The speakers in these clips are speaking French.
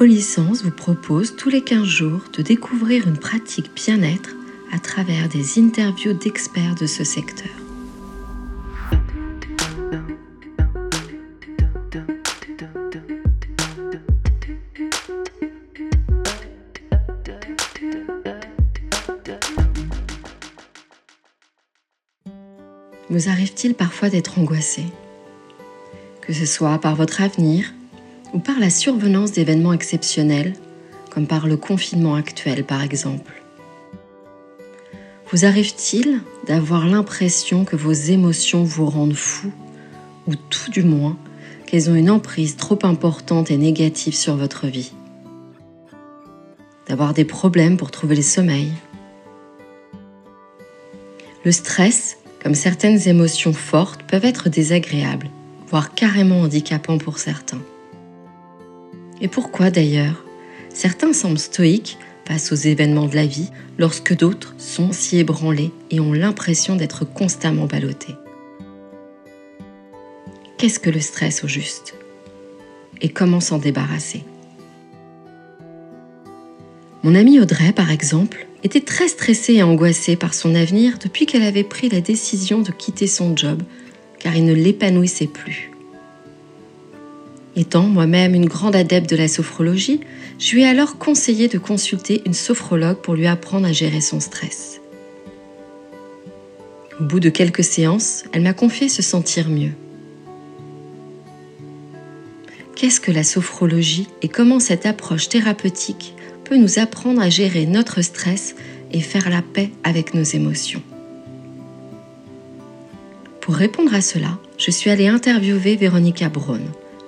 Olicence vous propose tous les 15 jours de découvrir une pratique bien-être à travers des interviews d'experts de ce secteur. Vous arrive-t-il parfois d'être angoissé Que ce soit par votre avenir ou par la survenance d'événements exceptionnels, comme par le confinement actuel par exemple. Vous arrive-t-il d'avoir l'impression que vos émotions vous rendent fou, ou tout du moins qu'elles ont une emprise trop importante et négative sur votre vie? D'avoir des problèmes pour trouver le sommeil? Le stress comme certaines émotions fortes peuvent être désagréables, voire carrément handicapants pour certains. Et pourquoi d'ailleurs? Certains semblent stoïques face aux événements de la vie, lorsque d'autres sont si ébranlés et ont l'impression d'être constamment ballottés. Qu'est-ce que le stress au juste? Et comment s'en débarrasser? Mon amie Audrey, par exemple, était très stressée et angoissée par son avenir depuis qu'elle avait pris la décision de quitter son job, car il ne l'épanouissait plus. Étant moi-même une grande adepte de la sophrologie, je lui ai alors conseillé de consulter une sophrologue pour lui apprendre à gérer son stress. Au bout de quelques séances, elle m'a confié se sentir mieux. Qu'est-ce que la sophrologie et comment cette approche thérapeutique peut nous apprendre à gérer notre stress et faire la paix avec nos émotions? Pour répondre à cela, je suis allée interviewer Véronica Braun,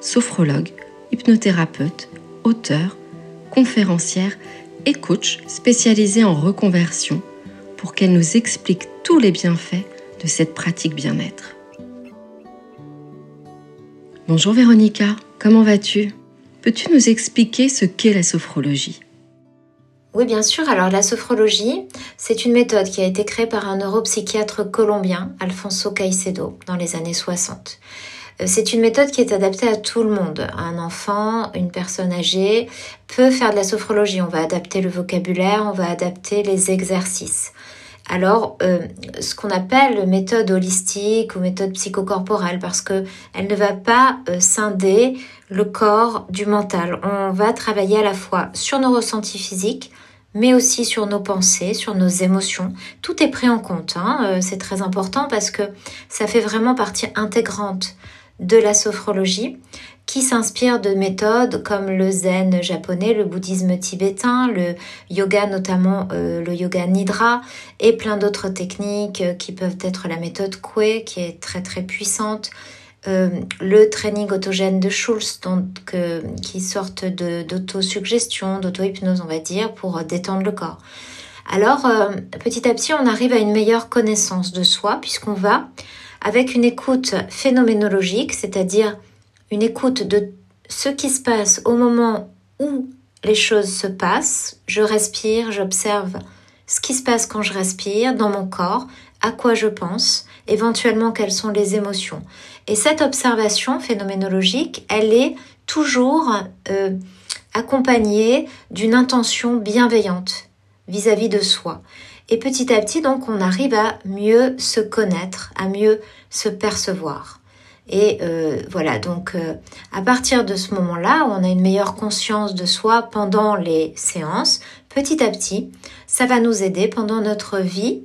sophrologue, hypnothérapeute, auteur, conférencière et coach spécialisée en reconversion pour qu'elle nous explique tous les bienfaits de cette pratique bien-être. Bonjour Véronica, comment vas-tu? Peux-tu nous expliquer ce qu'est la sophrologie? Oui, bien sûr. Alors la sophrologie, c'est une méthode qui a été créée par un neuropsychiatre colombien, Alfonso Caicedo, dans les années 60. C'est une méthode qui est adaptée à tout le monde. Un enfant, une personne âgée peut faire de la sophrologie. On va adapter le vocabulaire, on va adapter les exercices. Alors, euh, ce qu'on appelle méthode holistique ou méthode psychocorporelle, parce que elle ne va pas euh, scinder le corps du mental. On va travailler à la fois sur nos ressentis physiques, mais aussi sur nos pensées, sur nos émotions. Tout est pris en compte. Hein. Euh, c'est très important parce que ça fait vraiment partie intégrante de la sophrologie qui s'inspire de méthodes comme le zen japonais, le bouddhisme tibétain, le yoga notamment euh, le yoga nidra et plein d'autres techniques euh, qui peuvent être la méthode Kwe qui est très très puissante, euh, le training autogène de Schulz, donc, euh, qui sortent d'autosuggestion, d'auto-hypnose, on va dire, pour détendre le corps. Alors, petit à petit, on arrive à une meilleure connaissance de soi, puisqu'on va, avec une écoute phénoménologique, c'est-à-dire une écoute de ce qui se passe au moment où les choses se passent, je respire, j'observe ce qui se passe quand je respire dans mon corps, à quoi je pense, éventuellement quelles sont les émotions. Et cette observation phénoménologique, elle est toujours euh, accompagnée d'une intention bienveillante vis-à-vis de soi. Et petit à petit, donc, on arrive à mieux se connaître, à mieux se percevoir. Et euh, voilà, donc euh, à partir de ce moment-là, on a une meilleure conscience de soi pendant les séances, petit à petit, ça va nous aider pendant notre vie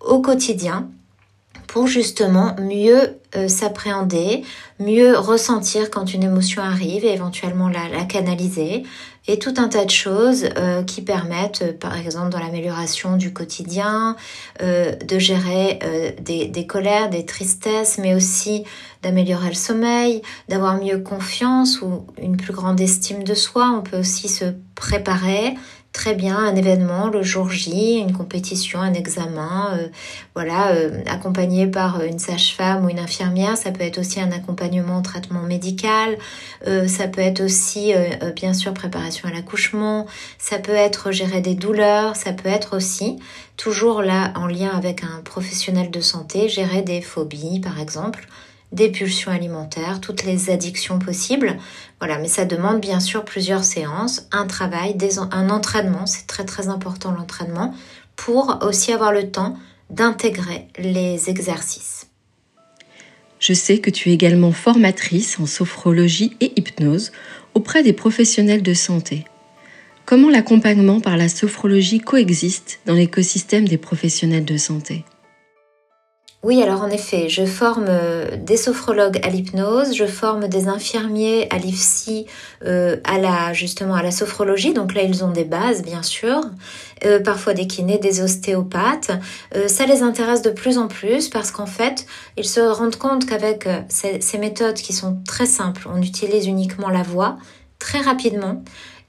au quotidien pour justement mieux euh, s'appréhender, mieux ressentir quand une émotion arrive et éventuellement la, canaliser. Et tout un tas de choses euh, qui permettent, euh, par exemple, dans l'amélioration du quotidien, de gérer des, colères, des tristesses, mais aussi d'améliorer le sommeil, d'avoir mieux confiance ou une plus grande estime de soi. On peut aussi se préparer très bien un événement le jour J, une compétition, un examen, euh, voilà, euh, accompagné par une sage-femme ou une infirmière. Ça peut être aussi un accompagnement au traitement médical. Euh, ça peut être aussi, bien sûr, préparation à l'accouchement. Ça peut être gérer des douleurs. Ça peut être aussi, toujours là en lien avec un professionnel de santé, gérer des phobies, par exemple des pulsions alimentaires, toutes les addictions possibles. Voilà, mais ça demande bien sûr plusieurs séances, un travail, un entraînement, c'est très très important l'entraînement, pour aussi avoir le temps d'intégrer les exercices. Je sais que tu es également formatrice en sophrologie et hypnose auprès des professionnels de santé. Comment l'accompagnement par la sophrologie coexiste dans l'écosystème des professionnels de santé? Oui, alors en effet, je forme euh, des sophrologues à l'hypnose, je forme des infirmiers à l'IFSI euh, à la justement à la sophrologie. Donc là, ils ont des bases, bien sûr. Euh, parfois des kinés, des ostéopathes. ça les intéresse de plus en plus parce qu'en fait, ils se rendent compte qu'avec ces, méthodes qui sont très simples, on utilise uniquement la voix très rapidement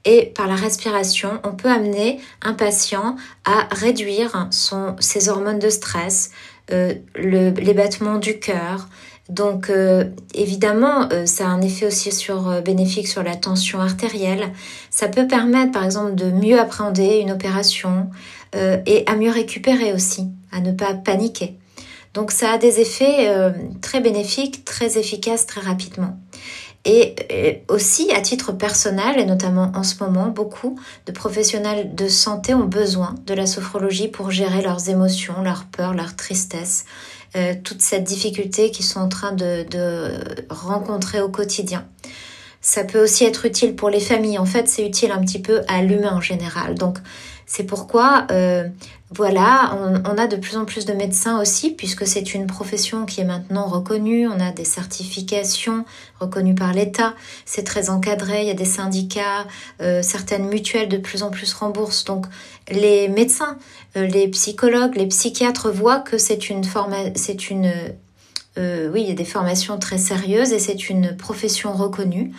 et par la respiration, on peut amener un patient à réduire son, ses hormones de stress, le, les battements du cœur. Donc euh, évidemment, euh, ça a un effet aussi sur, bénéfique sur la tension artérielle. Ça peut permettre par exemple de mieux appréhender une opération et à mieux récupérer aussi, à ne pas paniquer. Donc ça a des effets très bénéfiques, très efficaces très rapidement. Et aussi, à titre personnel, et notamment en ce moment, beaucoup de professionnels de santé ont besoin de la sophrologie pour gérer leurs émotions, leurs peurs, leur tristesse, euh, toute cette difficulté qu'ils sont en train de, rencontrer au quotidien. Ça peut aussi être utile pour les familles. En fait, c'est utile un petit peu à l'humain en général. C'est pourquoi, euh, voilà, on, a de plus en plus de médecins aussi, puisque c'est une profession qui est maintenant reconnue. On a des certifications reconnues par l'État. C'est très encadré. Il y a des syndicats, euh, certaines mutuelles de plus en plus remboursent. Donc, les médecins, euh, les psychologues, les psychiatres voient que c'est une forme, c'est une oui, a très sérieuses et c'est une profession reconnue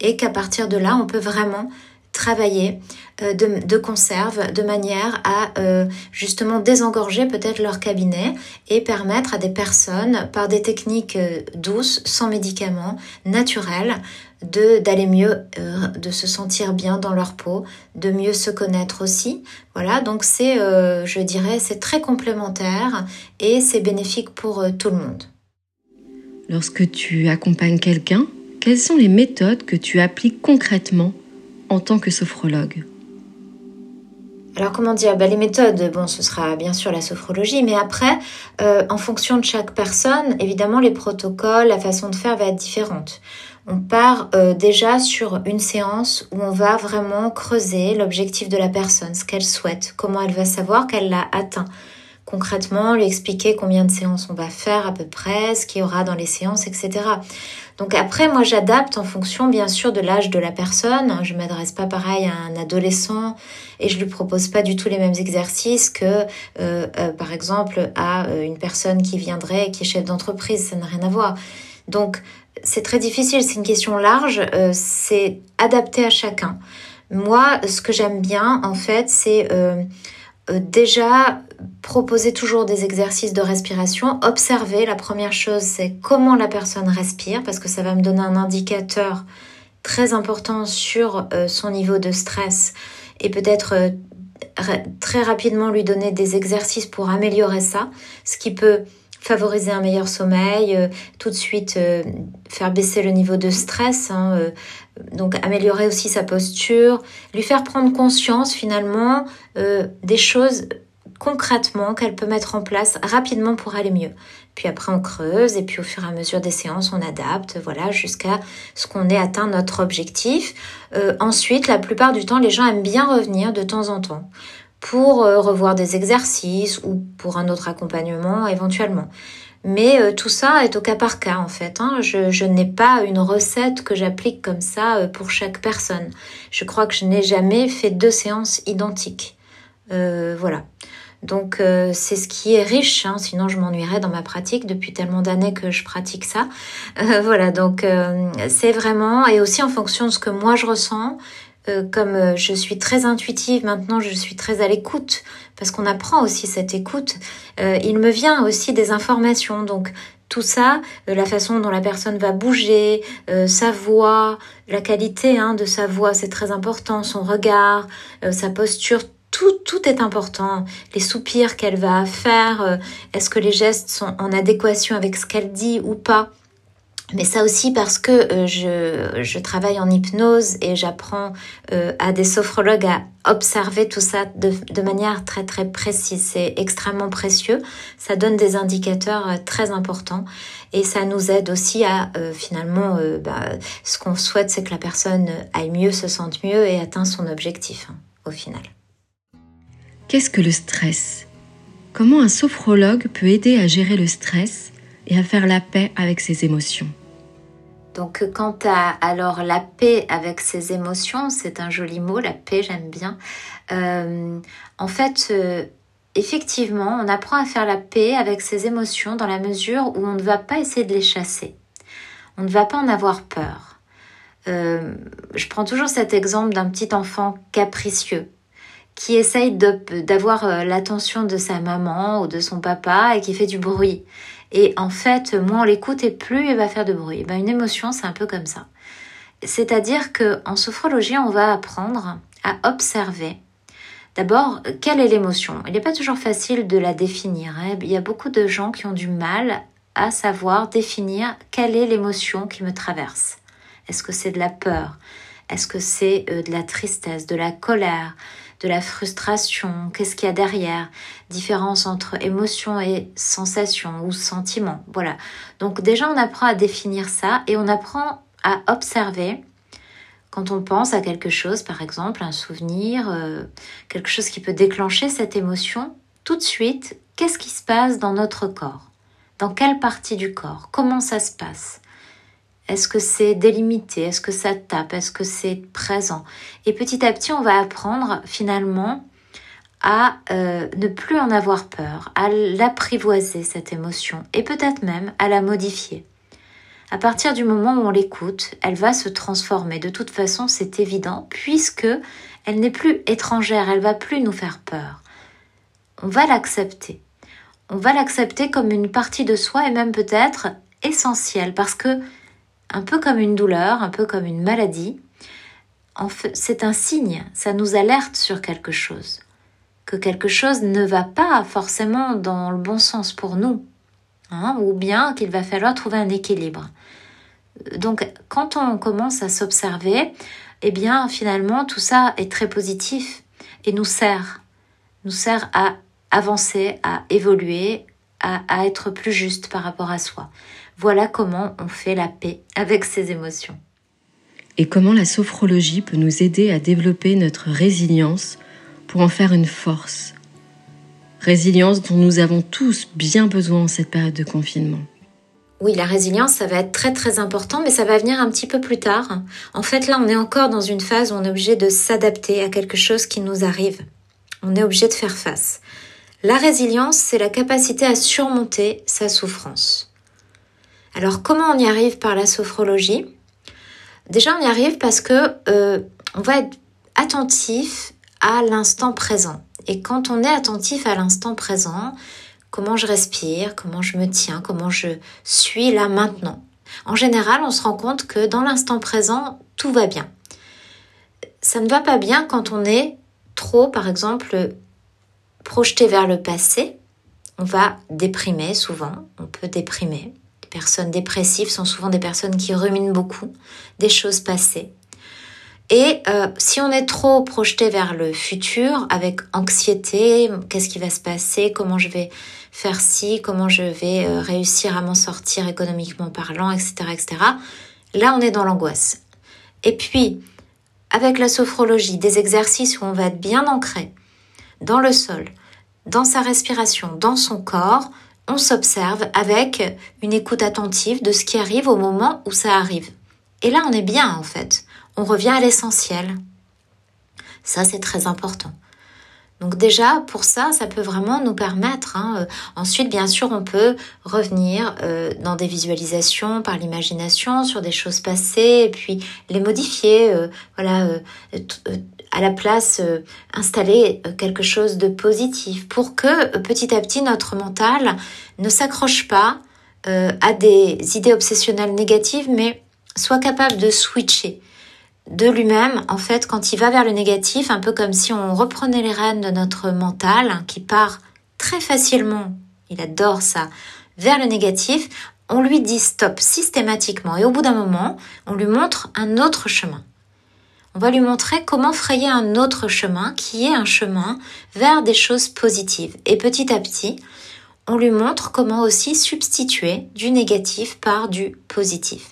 et qu'à partir de là, on peut vraiment travailler euh, de, conserve de manière à euh, justement désengorger peut-être leur cabinet et permettre à des personnes par des techniques euh, douces, sans médicaments, naturelles, de d'aller mieux, de se sentir bien dans leur peau, de mieux se connaître aussi. Voilà, donc c'est, je dirais, c'est très complémentaire et c'est bénéfique pour tout le monde. Lorsque tu accompagnes quelqu'un, quelles sont les méthodes que tu appliques concrètement en tant que sophrologue alors comment dire ben, Les méthodes, bon, ce sera bien sûr la sophrologie, mais après, euh, en fonction de chaque personne, évidemment, les protocoles, la façon de faire va être différente. On part euh, déjà sur une séance où on va vraiment creuser l'objectif de la personne, ce qu'elle souhaite, comment elle va savoir qu'elle l'a atteint concrètement, lui expliquer combien de séances on va faire à peu près, ce qu'il y aura dans les séances, etc. Donc après, moi, j'adapte en fonction, bien sûr, de l'âge de la personne. Je m'adresse pas pareil à un adolescent et je lui propose pas du tout les mêmes exercices que, euh, euh, par exemple, à euh, une personne qui viendrait, qui est chef d'entreprise. Ça n'a rien à voir. Donc, c'est très difficile. C'est une question large. c'est adapté à chacun. Moi, ce que j'aime bien, en fait, c'est euh, déjà proposer toujours des exercices de respiration, observer. La première chose, c'est comment la personne respire, parce que ça va me donner un indicateur très important sur euh, son niveau de stress et peut-être euh, très rapidement lui donner des exercices pour améliorer ça, ce qui peut favoriser un meilleur sommeil, tout de suite faire baisser le niveau de stress, hein, donc améliorer aussi sa posture, lui faire prendre conscience finalement euh, des choses concrètement qu'elle peut mettre en place rapidement pour aller mieux. Puis après on creuse et puis au fur et à mesure des séances on adapte, voilà, jusqu'à ce qu'on ait atteint notre objectif. Euh, ensuite, la plupart du temps, les gens aiment bien revenir de temps en temps pour euh, revoir des exercices ou pour un autre accompagnement éventuellement. Mais euh, tout ça est au cas par cas en fait. Hein. Je, n'ai pas une recette que j'applique comme ça euh, pour chaque personne. Je crois que je n'ai jamais fait deux séances identiques. Euh, voilà. Donc c'est ce qui est riche, hein. sinon je m'ennuierais dans ma pratique depuis tellement d'années que je pratique ça. voilà, donc c'est vraiment, et aussi en fonction de ce que moi je ressens, euh, comme euh, je suis très intuitive maintenant, je suis très à l'écoute parce qu'on apprend aussi cette écoute. Euh, il me vient aussi des informations, donc tout ça, la façon dont la personne va bouger, sa voix, la qualité hein, de sa voix, c'est très important, son regard, sa posture, tout, tout est important. Les soupirs qu'elle va faire, est-ce que les gestes sont en adéquation avec ce qu'elle dit ou pas? Mais ça aussi parce que euh, je, je, travaille en hypnose et j'apprends euh, à des sophrologues à observer tout ça de, de manière très très précise. C'est extrêmement précieux. Ça donne des indicateurs euh, très importants et ça nous aide aussi à finalement, bah, ce qu'on souhaite, c'est que la personne aille mieux, se sente mieux et atteint son objectif hein, au final. Qu'est-ce que le stress? Comment un sophrologue peut aider à gérer le stress? Et à faire la paix avec ses émotions. Donc quant à alors la paix avec ses émotions, c'est un joli mot, la paix j'aime bien. Euh, en fait, euh, effectivement, on apprend à faire la paix avec ses émotions dans la mesure où on ne va pas essayer de les chasser. On ne va pas en avoir peur. Euh, je prends toujours cet exemple d'un petit enfant capricieux qui essaye d'avoir l'attention de sa maman ou de son papa et qui fait du bruit. Et en fait, moins on l'écoute et plus il va faire de bruit. Ben, une émotion, c'est un peu comme ça. C'est-à-dire qu'en sophrologie, on va apprendre à observer D'abord, quelle est l'émotion? Il n'est pas toujours facile de la définir. Hein. Il y a beaucoup de gens qui ont du mal à savoir définir quelle est l'émotion qui me traverse. Est-ce que c'est de la peur? Est-ce que c'est euh, de la tristesse, de la colère? De la frustration, qu'est-ce qu'il y a derrière, différence entre émotion et sensation ou sentiment. Voilà. Donc déjà on apprend à définir ça et on apprend à observer quand on pense à quelque chose, par exemple un souvenir, euh, quelque chose qui peut déclencher cette émotion, tout de suite, qu'est-ce qui se passe dans notre corps? Dans quelle partie du corps? Comment ça se passe? Est-ce que c'est délimité? Est-ce que ça tape? Est-ce que c'est présent? Et petit à petit, on va apprendre finalement à euh, ne plus en avoir peur, à l'apprivoiser, cette émotion, et peut-être même à la modifier. À partir du moment où on l'écoute, elle va se transformer. De toute façon, c'est évident, puisque elle n'est plus étrangère, elle va plus nous faire peur. On va l'accepter. On va l'accepter comme une partie de soi et même peut-être essentielle, parce que un peu comme une douleur, un peu comme une maladie, c'est un signe, ça nous alerte sur quelque chose, que quelque chose ne va pas forcément dans le bon sens pour nous, hein, ou bien qu'il va falloir trouver un équilibre. Donc quand on commence à s'observer, eh bien finalement tout ça est très positif et nous sert, nous sert à avancer, à évoluer, à être plus juste par rapport à soi. Voilà comment on fait la paix avec ses émotions. Et comment la sophrologie peut nous aider à développer notre résilience pour en faire une force. Résilience dont nous avons tous bien besoin en cette période de confinement. Oui, la résilience, ça va être très très important, mais ça va venir un petit peu plus tard. En fait, là, on est encore dans une phase où on est obligé de s'adapter à quelque chose qui nous arrive. On est obligé de faire face. La résilience, c'est la capacité à surmonter sa souffrance. Alors comment on y arrive par la sophrologie? Déjà on y arrive parce que euh, on va être attentif à l'instant présent. Et quand on est attentif à l'instant présent, comment je respire, comment je me tiens, comment je suis là maintenant? En général, on se rend compte que dans l'instant présent, tout va bien. Ça ne va pas bien quand on est trop, par exemple, projeté vers le passé. On va déprimer souvent, on peut déprimer personnes dépressives sont souvent des personnes qui ruminent beaucoup des choses passées. Et euh, si on est trop projeté vers le futur avec anxiété, qu'est-ce qui va se passer, comment je vais faire ci, comment je vais euh, réussir à m'en sortir économiquement parlant, etc., etc. Là, on est dans l'angoisse. Et puis, avec la sophrologie, des exercices où on va être bien ancré dans le sol, dans sa respiration, dans son corps, on s'observe avec une écoute attentive de ce qui arrive au moment où ça arrive. Et là, on est bien en fait. On revient à l'essentiel. Ça, c'est très important. Donc déjà, pour ça, ça peut vraiment nous permettre. Hein, euh, ensuite, bien sûr, on peut revenir euh, dans des visualisations par l'imagination sur des choses passées et puis les modifier. Euh, voilà, à la place installer quelque chose de positif pour que petit à petit notre mental ne s'accroche pas à des idées obsessionnelles négatives, mais soit capable de switcher de lui-même, en fait, quand il va vers le négatif, un peu comme si on reprenait les rênes de notre mental, qui part très facilement, il adore ça, vers le négatif, on lui dit stop systématiquement et au bout d'un moment, on lui montre un autre chemin. On va lui montrer comment frayer un autre chemin qui est un chemin vers des choses positives. Et petit à petit, on lui montre comment aussi substituer du négatif par du positif.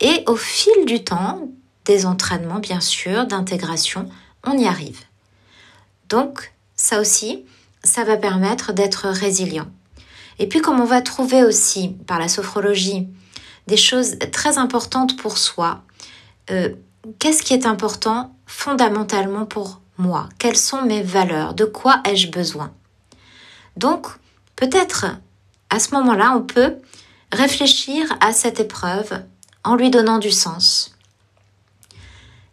Et au fil du temps, des entraînements bien sûr, d'intégration, on y arrive. Donc, ça aussi, ça va permettre d'être résilient. Et puis comme on va trouver aussi par la sophrologie des choses très importantes pour soi, euh, qu'est-ce qui est important fondamentalement pour moi? Quelles sont mes valeurs? De quoi ai-je besoin? Donc peut-être à ce moment-là, on peut réfléchir à cette épreuve en lui donnant du sens.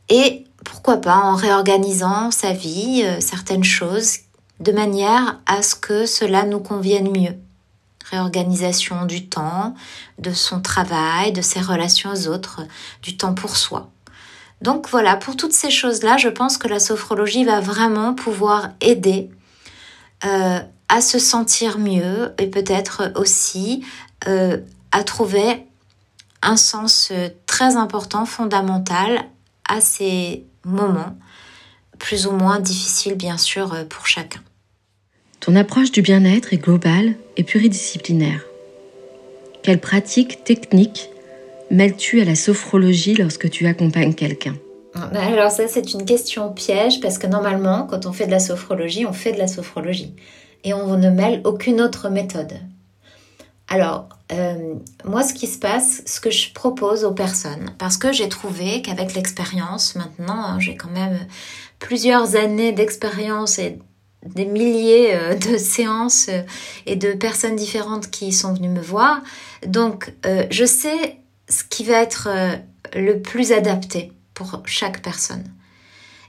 Et pourquoi pas en réorganisant sa vie, euh, certaines choses, de manière à ce que cela nous convienne mieux réorganisation du temps, de son travail, de ses relations aux autres, du temps pour soi. Donc voilà, pour toutes ces choses-là, je pense que la sophrologie va vraiment pouvoir aider euh, à se sentir mieux et peut-être aussi euh, à trouver un sens très important, fondamental à ces moments, plus ou moins difficiles bien sûr pour chacun. Ton approche du bien-être est globale et pluridisciplinaire. Quelles pratiques techniques mêles-tu à la sophrologie lorsque tu accompagnes quelqu'un? Ah, bah alors ça c'est une question piège parce que normalement quand on fait de la sophrologie, on fait de la sophrologie et on ne mêle aucune autre méthode. Alors euh, moi ce qui se passe, ce que je propose aux personnes, parce que j'ai trouvé qu'avec l'expérience maintenant, hein, j'ai quand même plusieurs années d'expérience et des milliers euh, de séances euh, et de personnes différentes qui sont venues me voir. Donc, je sais ce qui va être le plus adapté pour chaque personne.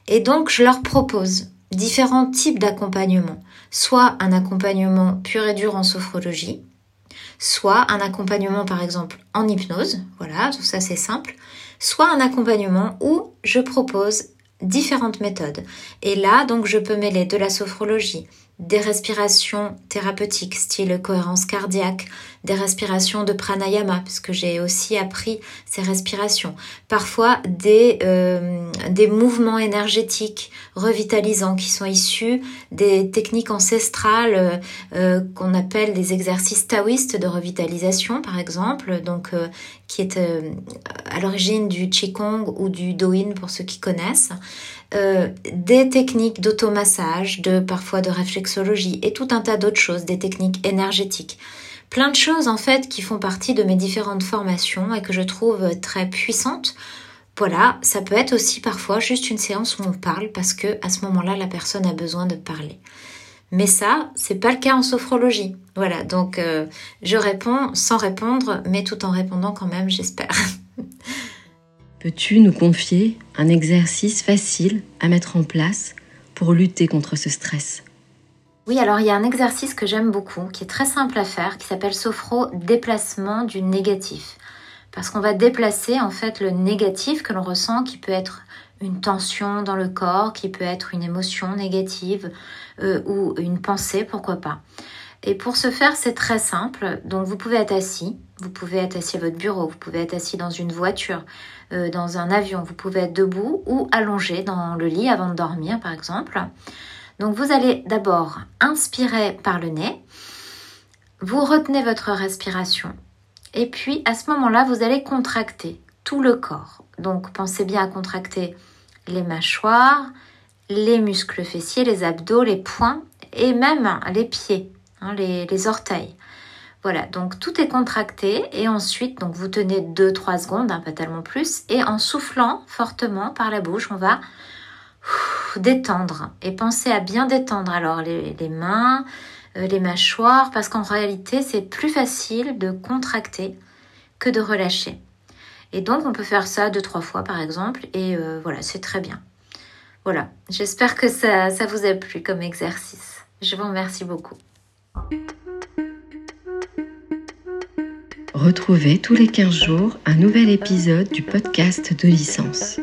Et donc, je leur propose différents types d'accompagnement. Soit un accompagnement pur et dur en sophrologie, soit un accompagnement par exemple en hypnose, voilà, tout ça c'est simple, soit un accompagnement où je propose différentes méthodes. Et là, donc, je peux mêler de la sophrologie, des respirations thérapeutiques, style cohérence cardiaque, des respirations de pranayama, puisque j'ai aussi appris ces respirations. Parfois des, euh, des mouvements énergétiques revitalisants qui sont issus des techniques ancestrales euh, euh, qu'on appelle des exercices taoïstes de revitalisation, par exemple, donc qui est à l'origine du qigong ou du doin pour ceux qui connaissent. des techniques d'automassage, de parfois de réflexologie et tout un tas d'autres choses, des techniques énergétiques plein de choses en fait qui font partie de mes différentes formations et que je trouve très puissantes. Voilà, ça peut être aussi parfois juste une séance où on parle parce que à ce moment-là la personne a besoin de parler. Mais ça, c'est pas le cas en sophrologie. Voilà, donc euh, je réponds sans répondre, mais tout en répondant quand même, j'espère. Peux-tu nous confier un exercice facile à mettre en place pour lutter contre ce stress? Oui, alors il y a un exercice que j'aime beaucoup, qui est très simple à faire, qui s'appelle Sophro déplacement du négatif. Parce qu'on va déplacer en fait le négatif que l'on ressent, qui peut être une tension dans le corps, qui peut être une émotion négative euh, ou une pensée, pourquoi pas. Et pour ce faire, c'est très simple. Donc vous pouvez être assis, vous pouvez être assis à votre bureau, vous pouvez être assis dans une voiture, euh, dans un avion, vous pouvez être debout ou allongé dans le lit avant de dormir par exemple. Donc vous allez d'abord inspirer par le nez, vous retenez votre respiration et puis à ce moment-là, vous allez contracter tout le corps. Donc pensez bien à contracter les mâchoires, les muscles fessiers, les abdos, les poings et même les pieds, hein, les, orteils. Voilà, donc tout est contracté et ensuite donc vous tenez 2-3 secondes, hein, pas tellement plus, et en soufflant fortement par la bouche, on va détendre et pensez à bien détendre alors les, mains, euh, les mâchoires, parce qu'en réalité c'est plus facile de contracter que de relâcher. Et donc on peut faire ça deux trois fois par exemple et euh, voilà c'est très bien. Voilà, j'espère que ça, ça vous a plu comme exercice. Je vous remercie beaucoup. Retrouvez tous les 15 jours un nouvel épisode du podcast de licence.